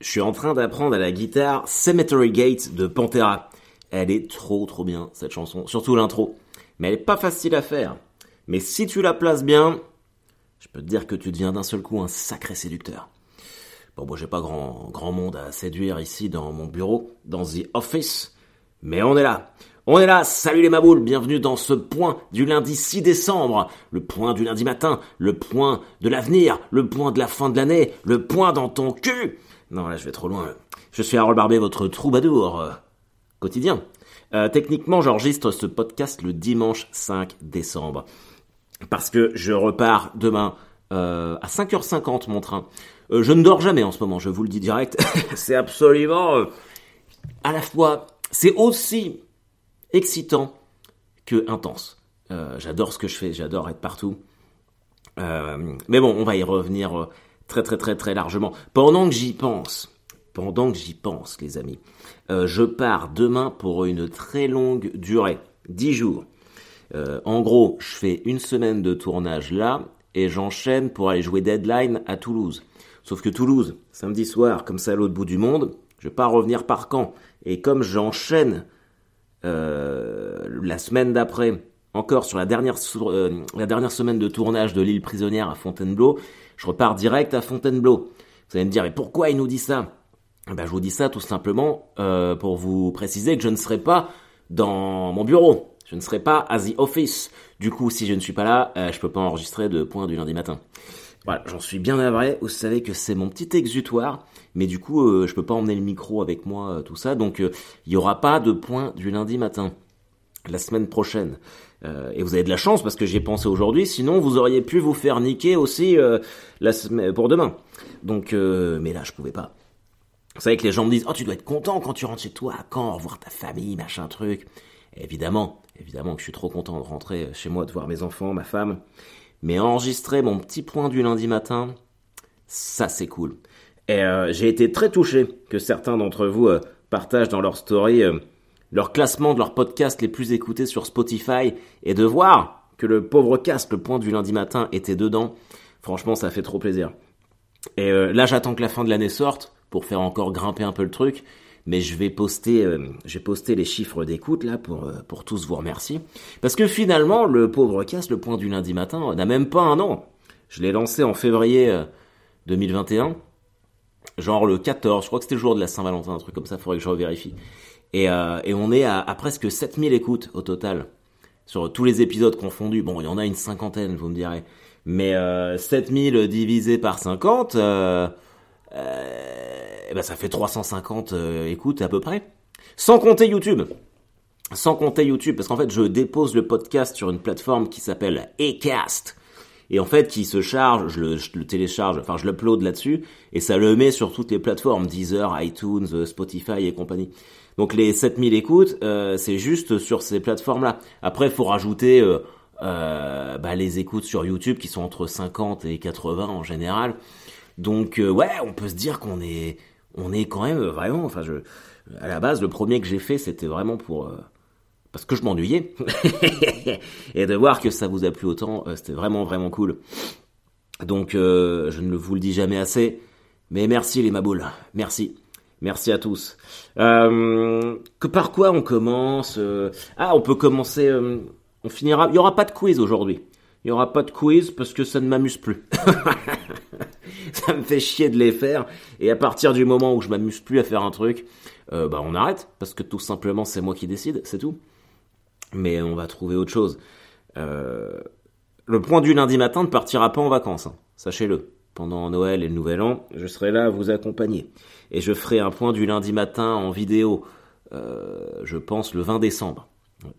Je suis en train d'apprendre à la guitare Cemetery Gate de Pantera. Elle est trop trop bien cette chanson, surtout l'intro. Mais elle est pas facile à faire. Mais si tu la places bien, je peux te dire que tu deviens d'un seul coup un sacré séducteur. Bon, moi j'ai pas grand, grand monde à séduire ici dans mon bureau, dans The Office, mais on est là. On est là, salut les maboules, bienvenue dans ce point du lundi 6 décembre, le point du lundi matin, le point de l'avenir, le point de la fin de l'année, le point dans ton cul. Non, là, je vais trop loin. Je suis Harold Barbet, votre troubadour euh, quotidien. Euh, techniquement, j'enregistre ce podcast le dimanche 5 décembre. Parce que je repars demain euh, à 5h50 mon train. je ne dors jamais en ce moment, je vous le dis direct. c'est absolument... à la fois... C'est aussi excitant que intense. j'adore ce que je fais, j'adore être partout. mais bon, on va y revenir très très très très largement. Pendant que j'y pense, pendant que j'y pense, les amis, euh, je pars demain pour une très longue durée, 10 jours. Euh, en gros, je fais une semaine de tournage là et j'enchaîne pour aller jouer Deadline à Toulouse. Sauf que Toulouse, samedi soir, comme ça à l'autre bout du monde, je vais pas revenir par camp. Et comme j'enchaîne euh, la semaine d'après, encore sur la dernière, la dernière semaine de tournage de l'île prisonnière à Fontainebleau, je repars direct à Fontainebleau. Vous allez me dire, mais pourquoi il nous dit ça? Ben, Je vous dis ça tout simplement euh, pour vous préciser que je ne serai pas dans mon bureau. Je ne serai pas à the office. Du coup, si je ne suis pas là, euh, je peux pas enregistrer de point du lundi matin. Voilà, j'en suis bien navré. Vous savez que c'est mon petit exutoire, mais du coup, euh, je peux pas emmener le micro avec moi, euh, tout ça. Donc, il y aura pas de point du lundi matin la semaine prochaine. Euh, et vous avez de la chance parce que j'y ai pensé aujourd'hui, sinon vous auriez pu vous faire niquer aussi euh, la pour demain. Donc, euh, mais là je pouvais pas. Vous savez que les gens me disent oh tu dois être content quand tu rentres chez toi, quand revoir ta famille, machin truc. évidemment, évidemment que je suis trop content de rentrer chez moi, de voir mes enfants, ma femme. Mais enregistrer mon petit point du lundi matin, ça c'est cool. Et j'ai été très touché que certains d'entre vous partagent dans leur story leur classement de leurs podcasts les plus écoutés sur Spotify et de voir que le pauvre cast, le point du lundi matin, était dedans, franchement, ça fait trop plaisir. Et euh, là, j'attends que la fin de l'année sorte pour faire encore grimper un peu le truc. Mais je vais poster, euh, j'ai posté les chiffres d'écoute là pour euh, pour tous vous remercier. Parce que finalement, le pauvre cast, le point du lundi matin, n'a même pas un an. Je l'ai lancé en février 2021, genre le 14. Je crois que c'était le jour de la Saint-Valentin, un truc comme ça. Faudrait que je revérifie. Et, euh, et on est à, à, presque 7000 écoutes au total. Sur tous les épisodes confondus. Bon, il y en a une cinquantaine, vous me direz. Mais euh, 7000 divisé par 50, euh, euh, ben ça fait 350 euh, écoutes à peu près. Sans compter YouTube. Sans compter YouTube, parce qu'en fait, je dépose le podcast sur une plateforme qui s'appelle Acast. Et en fait, qui se charge, je le, je le télécharge, enfin je l'upload là-dessus, et ça le met sur toutes les plateformes, Deezer, iTunes, Spotify et compagnie. Donc les 7000 écoutes, euh, c'est juste sur ces plateformes-là. Après, il faut rajouter euh, euh, bah, les écoutes sur YouTube qui sont entre 50 et 80 en général. Donc ouais, on peut se dire qu'on est, on est quand même vraiment. Enfin, je, à la base, le premier que j'ai fait, c'était vraiment pour parce que je m'ennuyais et de voir que ça vous a plu autant, c'était vraiment vraiment cool. Donc je ne vous le dis jamais assez, mais merci les maboules, merci. Merci à tous. Euh, que par quoi on commence euh, Ah, on peut commencer. Euh, on finira. Il y aura pas de quiz aujourd'hui. Il y aura pas de quiz parce que ça ne m'amuse plus. ça me fait chier de les faire. Et à partir du moment où je m'amuse plus à faire un truc, bah on arrête parce que tout simplement c'est moi qui décide, c'est tout. Mais on va trouver autre chose. le point du lundi matin ne partira pas en vacances, hein. sachez-le pendant Noël et le Nouvel An, je serai là à vous accompagner. Et je ferai un point du lundi matin en vidéo, euh, je pense le 20 décembre.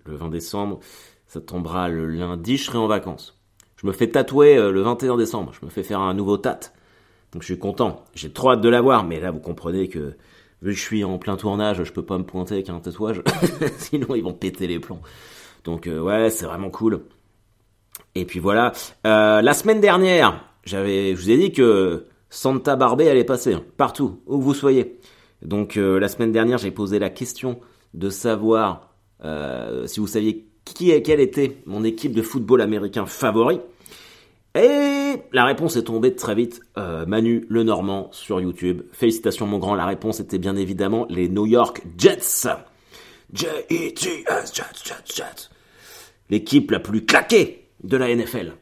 Le 20 décembre, ça tombera le lundi, je serai en vacances. Je me fais tatouer euh, le 21 décembre, je me fais faire un nouveau tat. Donc je suis content, j'ai trop hâte de l'avoir, mais là vous comprenez que vu que je suis en plein tournage, je peux pas me pointer avec un tatouage, sinon ils vont péter les plombs. Donc euh, ouais, c'est vraiment cool. Et puis voilà, la semaine dernière, je vous ai dit que Santa Barbie allait passer hein, partout où vous soyez. Donc euh, la semaine dernière, j'ai posé la question de savoir euh, si vous saviez qui et quelle était mon équipe de football américain favori. Et la réponse est tombée très vite. Euh, Manu Le Normand sur YouTube. Félicitations mon grand, la réponse était bien évidemment les New York Jets. J-E-T-S, Jets, Jets, Jets. L'équipe la plus claquée de la NFL.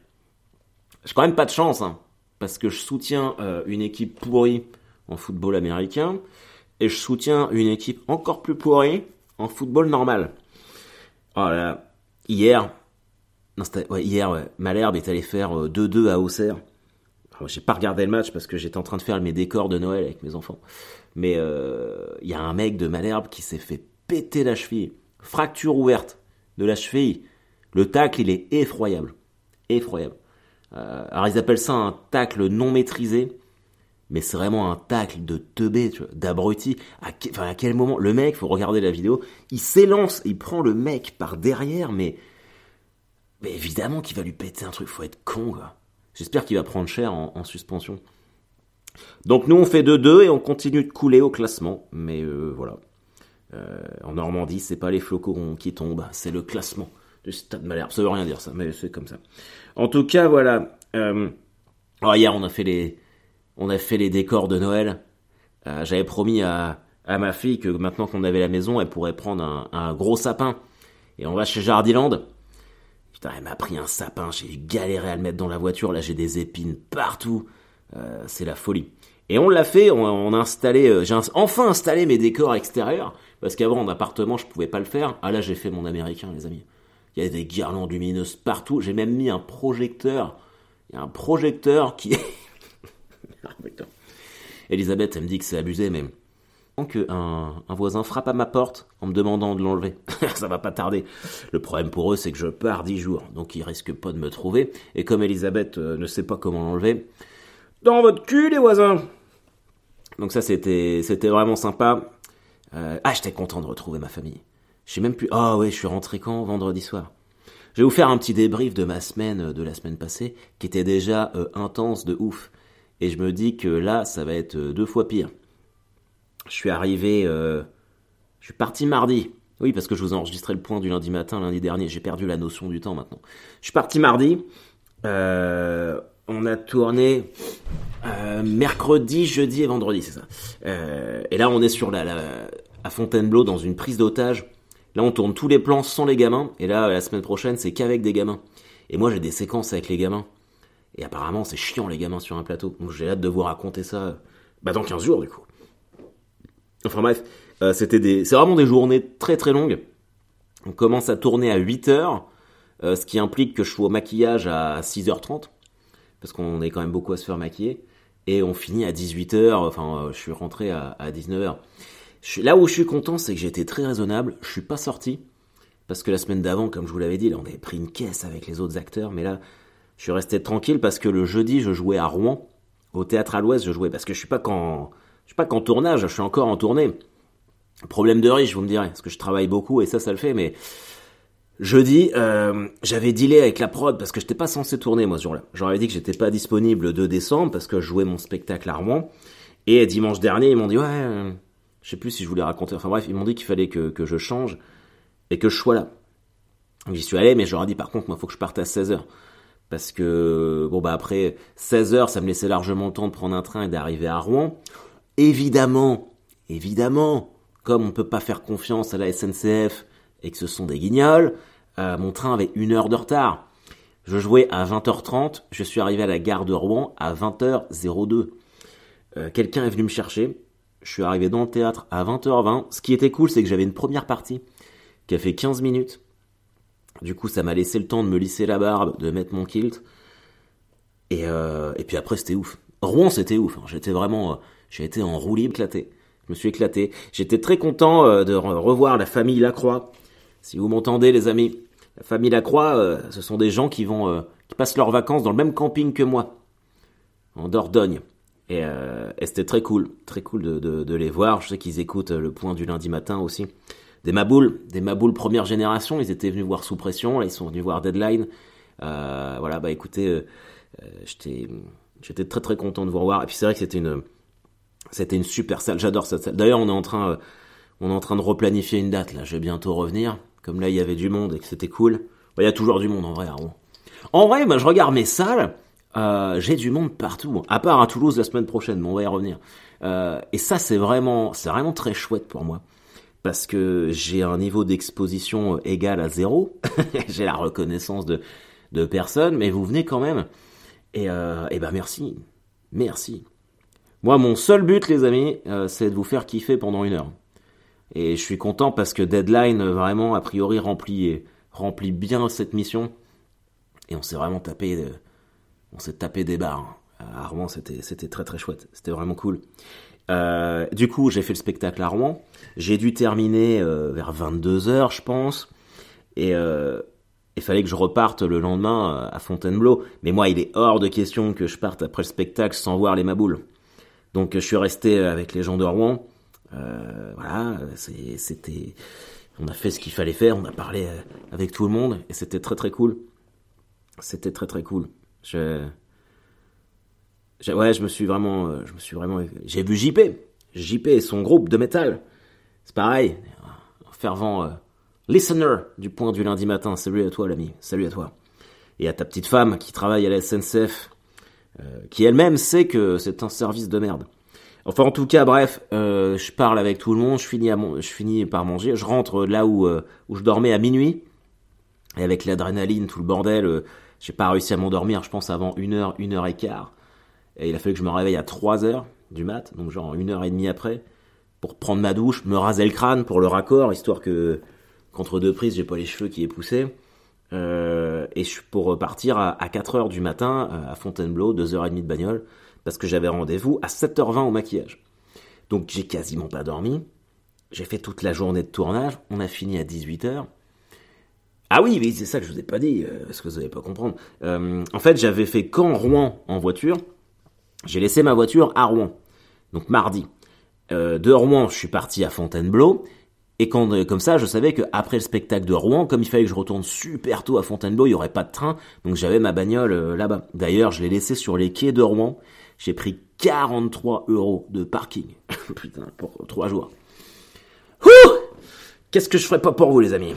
J'ai quand même pas de chance, hein, parce que je soutiens euh, une équipe pourrie en football américain et je soutiens une équipe encore plus pourrie en football normal. Oh hier, non, ouais, hier, ouais, Malherbe est allé faire 2-2 euh, à Auxerre. J'ai pas regardé le match parce que j'étais en train de faire mes décors de Noël avec mes enfants. Mais il euh, y a un mec de Malherbe qui s'est fait péter la cheville. Fracture ouverte de la cheville. Le tacle, il est effroyable. Effroyable. Euh, alors ils appellent ça un tacle non maîtrisé mais c'est vraiment un tacle de teubé, d'abruti. À, enfin, à quel moment le mec, faut regarder la vidéo, il s'élance, il prend le mec par derrière, mais, mais évidemment qu'il va lui péter un truc, faut être con. J'espère qu'il va prendre cher en, suspension. Donc nous on fait 2-2 et on continue de couler au classement, mais euh, voilà. Euh, en Normandie, c'est pas les flocons qui tombent, c'est le classement du Stade Malherbe. Ça veut rien dire ça, mais c'est comme ça. En tout cas, voilà. Euh, alors hier on a fait les on a fait les décors de Noël. Euh, j'avais promis à, à, ma fille que maintenant qu'on avait la maison, elle pourrait prendre un, gros sapin. Et on va chez Jardiland. Putain, elle m'a pris un sapin, j'ai galéré à le mettre dans la voiture, là j'ai des épines partout. Euh, c'est la folie. Et on l'a fait, on, a installé, j'ai enfin installé mes décors extérieurs, parce qu'avant en appartement je pouvais pas le faire. Ah là j'ai fait mon américain les amis. Il y a des guirlandes lumineuses partout, j'ai même mis un projecteur. Il y a un projecteur qui est Elisabeth, elle me dit que c'est abusé, mais que un, voisin frappe à ma porte en me demandant de l'enlever. ça va pas tarder. Le problème pour eux, c'est que je pars dix jours, donc ils risquent pas de me trouver. Et comme Elisabeth euh, ne sait pas comment l'enlever, dans votre cul, les voisins. Donc ça, c'était, c'était vraiment sympa. Euh, ah, j'étais content de retrouver ma famille. J'ai même plus. Ah ouais, je suis rentré quand? Vendredi soir. Je vais vous faire un petit débrief de ma semaine euh, de la semaine passée, qui était déjà intense de ouf. Et je me dis que là, ça va être euh, deux fois pire. Je suis arrivé, euh, je suis parti mardi. Oui, parce que je vous ai enregistré le point du lundi matin, lundi dernier. J'ai perdu la notion du temps maintenant. Je suis parti mardi. Euh, on a tourné mercredi, jeudi et vendredi, c'est ça. et là, on est sur la à Fontainebleau dans une prise d'otage. Là, on tourne tous les plans sans les gamins. Et là, la semaine prochaine, c'est qu'avec des gamins. Et moi, j'ai des séquences avec les gamins. Et apparemment, c'est chiant les gamins sur un plateau. Donc j'ai hâte de vous raconter ça bah, dans 15 jours du coup. Enfin bref, euh, c'était des, c'est vraiment des journées très très longues. On commence à tourner à 8 heures, euh, ce qui implique que je sois au maquillage à 6h30, parce qu'on est quand même beaucoup à se faire maquiller. Et on finit à 18h, enfin euh, je suis rentré à, 19h. Là où je suis content, c'est que j'étais très raisonnable, je suis pas sorti, parce que la semaine d'avant, comme je vous l'avais dit, on avait pris une caisse avec les autres acteurs, mais là, je suis resté tranquille parce que le jeudi, je jouais à Rouen, au théâtre à l'Ouest, je jouais parce que je suis pas qu'en, je suis pas qu'en tournage, je suis encore en tournée. Problème de riche, vous me direz, parce que je travaille beaucoup et ça, ça le fait, mais jeudi, euh, j'avais dealé avec la prod parce que j'étais pas censé tourner moi ce jour-là. J'aurais dit que j'étais pas disponible le 2 décembre parce que je jouais mon spectacle à Rouen. Et dimanche dernier, ils m'ont dit ouais, euh, je sais plus si je voulais raconter. Enfin bref, ils m'ont dit qu'il fallait que, je change et que je sois là. J'y suis allé, mais j'aurais dit par contre, moi, faut que je parte à 16h parce que bon bah après 16 heures ça me laissait largement le temps de prendre un train et d'arriver à Rouen. Évidemment, évidemment, comme on peut pas faire confiance à la SNCF et que ce sont des guignols, euh, mon train avait une heure de retard. Je jouais à 20h30, je suis arrivé à la gare de Rouen à 20h02. Euh, quelqu'un est venu me chercher, je suis arrivé dans le théâtre à 20h20. Ce qui était cool, c'est que j'avais une première partie qui a fait 15 minutes du coup, ça m'a laissé le temps de me lisser la barbe, de mettre mon kilt. Et, euh, puis après, c'était ouf. Rouen, c'était ouf. Hein. J'étais vraiment, euh, j'ai été en roue libre éclaté. Je me suis éclaté. J'étais très content euh, de revoir la famille Lacroix. Si vous m'entendez, les amis, la famille Lacroix, ce sont des gens qui vont, qui passent leurs vacances dans le même camping que moi, en Dordogne. Et, et c'était très cool, très cool de, de, de les voir. Je sais qu'ils écoutent le point du lundi matin aussi des Maboules, des Maboules première génération. Ils étaient venus voir Sous Pression, là ils sont venus voir Deadline. Euh, voilà, bah écoutez, euh, euh, j'étais, j'étais très très content de vous revoir. Et puis c'est vrai que c'était une, c'était une super salle. J'adore cette salle. D'ailleurs, on est en train, on est en train de replanifier une date là. Je vais bientôt revenir. Comme là, il y avait du monde et que c'était cool. Bah, il y a toujours du monde en vrai. En vrai, bah, je regarde mes salles. J'ai du monde partout, à part à Toulouse la semaine prochaine, mais on va y revenir. et ça, c'est vraiment, c'est vraiment très chouette pour moi parce que j'ai un niveau d'exposition égal à zéro. j'ai la reconnaissance de, de personne, mais vous venez quand même. Et, euh, et ben merci, merci. Moi, mon seul but, les amis, euh, c'est de vous faire kiffer pendant une heure. Et je suis content parce que Deadline, vraiment, a priori, remplit, remplit bien cette mission. Et on s'est vraiment tapé, euh, on s'est tapé des barres. À Rouen, c'était, c'était très très chouette. C'était vraiment cool. Euh, du coup, j'ai fait le spectacle à Rouen. J'ai dû terminer euh, vers 22h, je pense. Et euh, il fallait que je reparte le lendemain à Fontainebleau. Mais moi, il est hors de question que je parte après le spectacle sans voir les maboules. Donc, je suis resté avec les gens de Rouen. voilà, c'était... On a fait ce qu'il fallait faire, on a parlé avec tout le monde, et c'était très très cool. C'était très très cool. Je ouais, je me suis vraiment, euh, je me suis vraiment, j'ai vu JP, JP et son groupe de métal. C'est pareil, un fervent euh, listener du point du lundi matin. Salut à toi, l'ami. Salut à toi. Et à ta petite femme qui travaille à la SNCF, euh, qui elle-même sait que c'est un service de merde. Enfin, en tout cas, bref, je parle avec tout le monde, je finis, à je finis par manger, je rentre là où, où je dormais à minuit, et avec l'adrénaline, tout le bordel, j'ai pas réussi à m'endormir, je pense, avant une heure, une heure et quart. Et il a fallu que je me réveille à 3 heures du mat, donc genre une heure et demie après, pour prendre ma douche, me raser le crâne pour le raccord, histoire que contre deux prises, j'ai pas les cheveux qui aient poussé. Euh, et je suis pour repartir à, 4 heures du matin euh, à Fontainebleau, 2 heures et demie de bagnole, parce que j'avais rendez-vous à 7h20 au maquillage. Donc j'ai quasiment pas dormi. J'ai fait toute la journée de tournage. On a fini à 18h. Ah oui, oui, c'est ça que je vous ai pas dit, euh, parce que vous n'allez pas comprendre. en fait, j'avais fait Caen Rouen en voiture. J'ai laissé ma voiture à Rouen, donc mardi. Euh, de Rouen, je suis parti à Fontainebleau. Et quand, euh, comme ça, je savais qu'après le spectacle de Rouen, comme il fallait que je retourne super tôt à Fontainebleau, il n'y aurait pas de train, donc j'avais ma bagnole euh, là-bas. D'ailleurs, je l'ai laissé sur les quais de Rouen. J'ai pris 43 euros de parking. Putain, pour trois jours. Qu'est-ce que je ferais pas pour vous, les amis?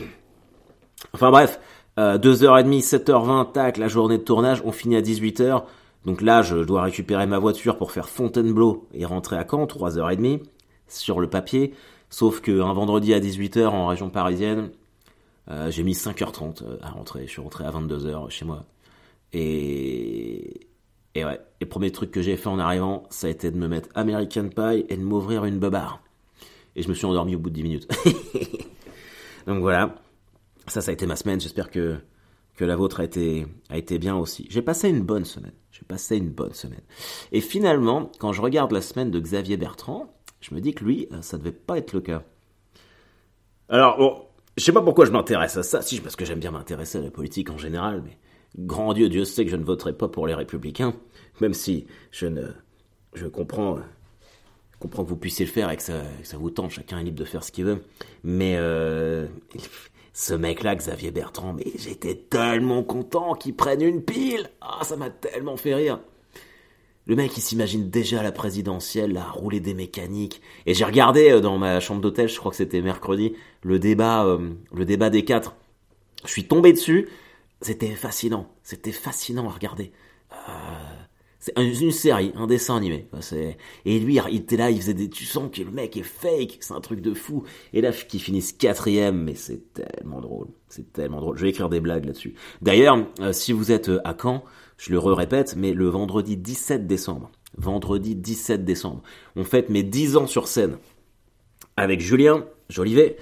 Enfin bref, euh, 2h30, 7h20, tac, la journée de tournage, on finit à 18h. Donc là, je dois récupérer ma voiture pour faire Fontainebleau et rentrer à Caen, 3h30, sur le papier. Sauf qu'un vendredi à 18h en région parisienne, euh, j'ai mis 5h30 euh, à rentrer. Je suis rentré à 22h chez moi. Et, et ouais, le premier truc que j'ai fait en arrivant, ça a été de me mettre American Pie et de m'ouvrir une beubare. Et je me suis endormi au bout de 10 minutes. Donc voilà, ça, ça a été ma semaine. J'espère que que la vôtre a été, a été bien aussi. J'ai passé une bonne semaine. J'ai passé une bonne semaine. Et finalement, quand je regarde la semaine de Xavier Bertrand, je me dis que lui, euh, ça devait pas être le cas. Alors, bon, je sais pas pourquoi je m'intéresse à ça, si, parce que j'aime bien m'intéresser à la politique en général, mais grand Dieu, Dieu sait que je ne voterai pas pour les républicains, même si je ne, je comprends, comprends que vous puissiez le faire et que ça, ça vous tente, chacun est libre de faire ce qu'il veut, mais euh, ce mec-là, Xavier Bertrand, mais j'étais tellement content qu'il prenne une pile. Ah, ça m'a tellement fait rire. Le mec, il s'imagine déjà à la présidentielle, là, rouler des mécaniques. Et j'ai regardé euh, dans ma chambre d'hôtel, je crois que c'était mercredi, le débat, euh, le débat des quatre. Je suis tombé dessus. C'était fascinant. C'était fascinant à regarder. Euh, c'est une série, un dessin animé. Et lui, il était là, il faisait des... Tu sens que le mec est fake, c'est un truc de fou. Et là, qu'il finisse quatrième, mais c'est tellement drôle. C'est tellement drôle. Je vais écrire des blagues là-dessus. D'ailleurs, euh, si vous êtes euh, à Caen, je le répète, mais le vendredi 17 décembre, vendredi 17 décembre, on fête mes 10 ans sur scène. Avec Julien Jolivet,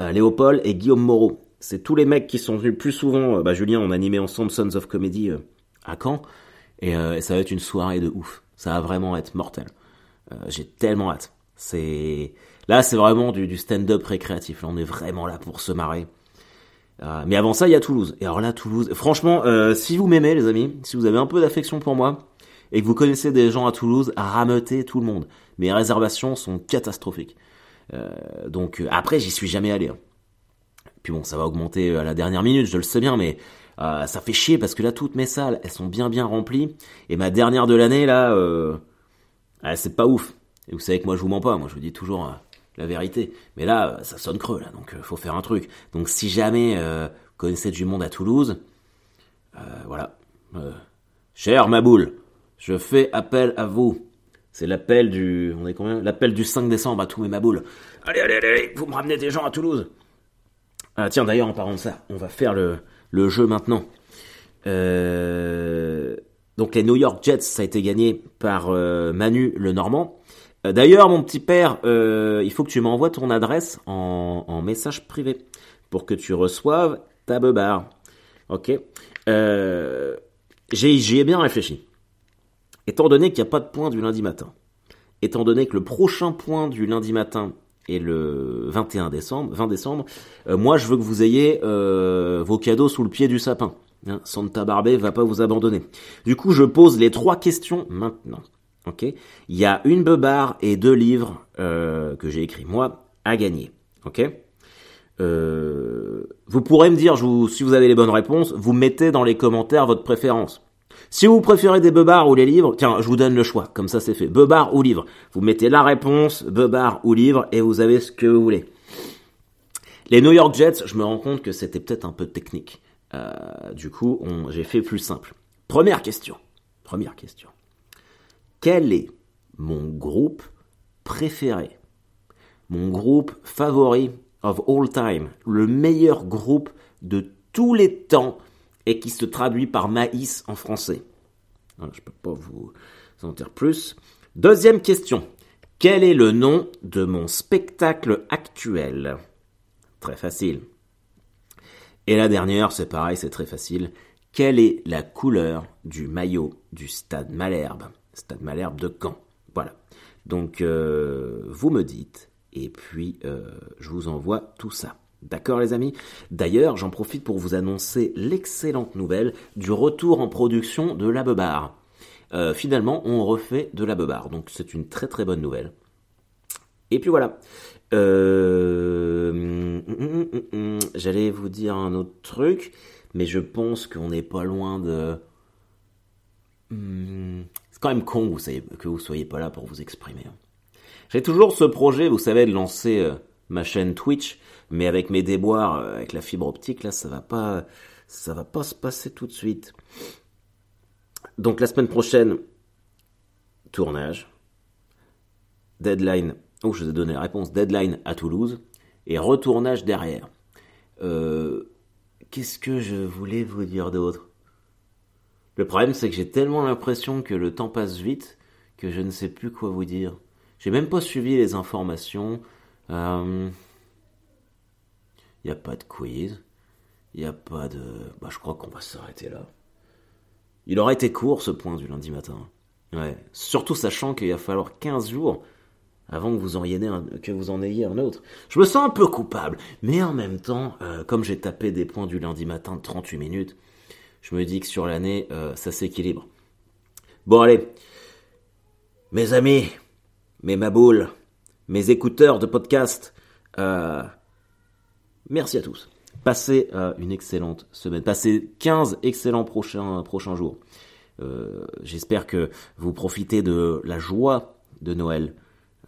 euh, Léopold et Guillaume Moreau. C'est tous les mecs qui sont venus plus souvent. bah, Julien, on animé ensemble Sons of Comedy à Caen. Euh, et, ça va être une soirée de ouf. Ça va vraiment être mortel. Euh, j'ai tellement hâte. C'est là, c'est vraiment du, stand-up récréatif. Là, on est vraiment là pour se marrer. Euh, mais avant ça, il y a Toulouse. Et alors là, Toulouse, franchement, si vous m'aimez, les amis, si vous avez un peu d'affection pour moi, et que vous connaissez des gens à Toulouse, rameutez tout le monde. Mes réservations sont catastrophiques. donc après, j'y suis jamais allé. Hein. Puis bon, ça va augmenter à la dernière minute, je le sais bien, mais euh, ça fait chier parce que là, toutes mes salles, elles sont bien bien remplies. Et ma dernière de l'année, là, euh, c'est pas ouf. Et vous savez que moi, je vous mens pas. Moi, je vous dis toujours euh, la vérité. Mais là, ça sonne creux, là. Donc, faut faire un truc. Donc, si jamais vous connaissez du monde à Toulouse, voilà. Cher Maboule, je fais appel à vous. C'est l'appel du, on est combien? L'appel du 5 décembre à tous mes Maboules. Allez, allez, allez, vous me ramenez des gens à Toulouse. Ah tiens, d'ailleurs, en parlant de ça, on va faire le, le jeu maintenant. Euh, donc les New York Jets, ça a été gagné par euh, Manu le Normand. Euh, d'ailleurs, mon petit père, il faut que tu m'envoies ton adresse en, message privé pour que tu reçoives ta beubare. Ok J'y ai bien réfléchi. Étant donné qu'il n'y a pas de point du lundi matin, étant donné que le prochain point du lundi matin est le 21 décembre, 20 décembre, moi je veux que vous ayez vos cadeaux sous le pied du sapin. Hein, Santa Barbé va pas vous abandonner. Du coup, je pose les trois questions maintenant. Ok? Il y a une beubare et deux livres euh, que j'ai écrits moi à gagner. Ok? Euh, Vous pourrez me dire, si vous avez les bonnes réponses, vous mettez dans les commentaires votre préférence. Si vous préférez des beubards ou les livres, tiens, je vous donne le choix, comme ça c'est fait. Beubard ou livre. Vous mettez la réponse, beubard ou livre, et vous avez ce que vous voulez. Les New York Jets, je me rends compte que c'était peut-être un peu technique. Euh, du coup, j'ai fait plus simple. Première question. Première question. Quel est mon groupe préféré? Mon groupe favori of all time, le meilleur groupe de tous les temps et qui se traduit par maïs en français. Je ne peux pas vous en dire plus. Deuxième question. Quel est le nom de mon spectacle actuel? Très facile. Et la dernière, c'est pareil, c'est très facile. Quelle est la couleur du maillot du Stade Malherbe? Stade Malherbe de Caen. Voilà. Donc, euh, vous me dites, et puis euh, je vous envoie tout ça. D'accord les amis? D'ailleurs, j'en profite pour vous annoncer l'excellente nouvelle du retour en production de la Bebar. Euh, finalement, on refait de la Bebar, donc c'est une très très bonne nouvelle. Et puis voilà. Euh, j'allais vous dire un autre truc, mais je pense qu'on n'est pas loin de. C'est quand même con vous, savez, que vous soyez pas là pour vous exprimer. Hein. J'ai toujours ce projet, vous savez, de lancer euh, ma chaîne Twitch, mais avec mes déboires, euh, avec la fibre optique, là, ça va pas, ça va pas se passer tout de suite. Donc la semaine prochaine, tournage, deadline Oh, je vous ai donné la réponse. Deadline à Toulouse et retournage derrière. Euh, qu'est-ce que je voulais vous dire d'autre? Le problème, c'est que j'ai tellement l'impression que le temps passe vite que je ne sais plus quoi vous dire. J'ai même pas suivi les informations. Il euh, a pas de quiz. Il n'y a pas de... Bah, je crois qu'on va s'arrêter là. Il aurait été court ce point du lundi matin. Ouais. Surtout sachant qu'il va falloir 15 jours avant que vous en ayez un, que vous en ayez un autre. Je me sens un peu coupable, mais en même temps, euh, comme j'ai tapé des points du lundi matin de 38 minutes, je me dis que sur l'année, euh, ça s'équilibre. Bon allez, mes amis, mes maboules, mes écouteurs de podcast, euh, merci à tous. Passez une excellente semaine. Passez 15 excellents prochains, prochains jours. J'espère que vous profitez de la joie de Noël.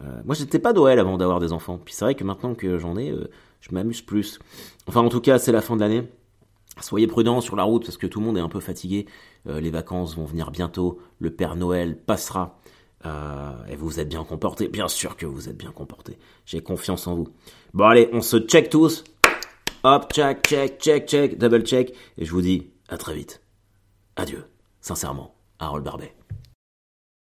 Euh, moi, j'étais pas Noël avant d'avoir des enfants. Puis c'est vrai que maintenant que j'en ai, euh, je m'amuse plus. Enfin, en tout cas, c'est la fin de l'année. Soyez prudents sur la route parce que tout le monde est un peu fatigué. Euh, les vacances vont venir bientôt. Le Père Noël passera. Et vous êtes bien comportés. Bien sûr que vous êtes bien comportés. J'ai confiance en vous. Bon, allez, on se check tous. Hop, check, check, check, check, double check. Et je vous dis à très vite. Adieu. Sincèrement, Harold Barbet.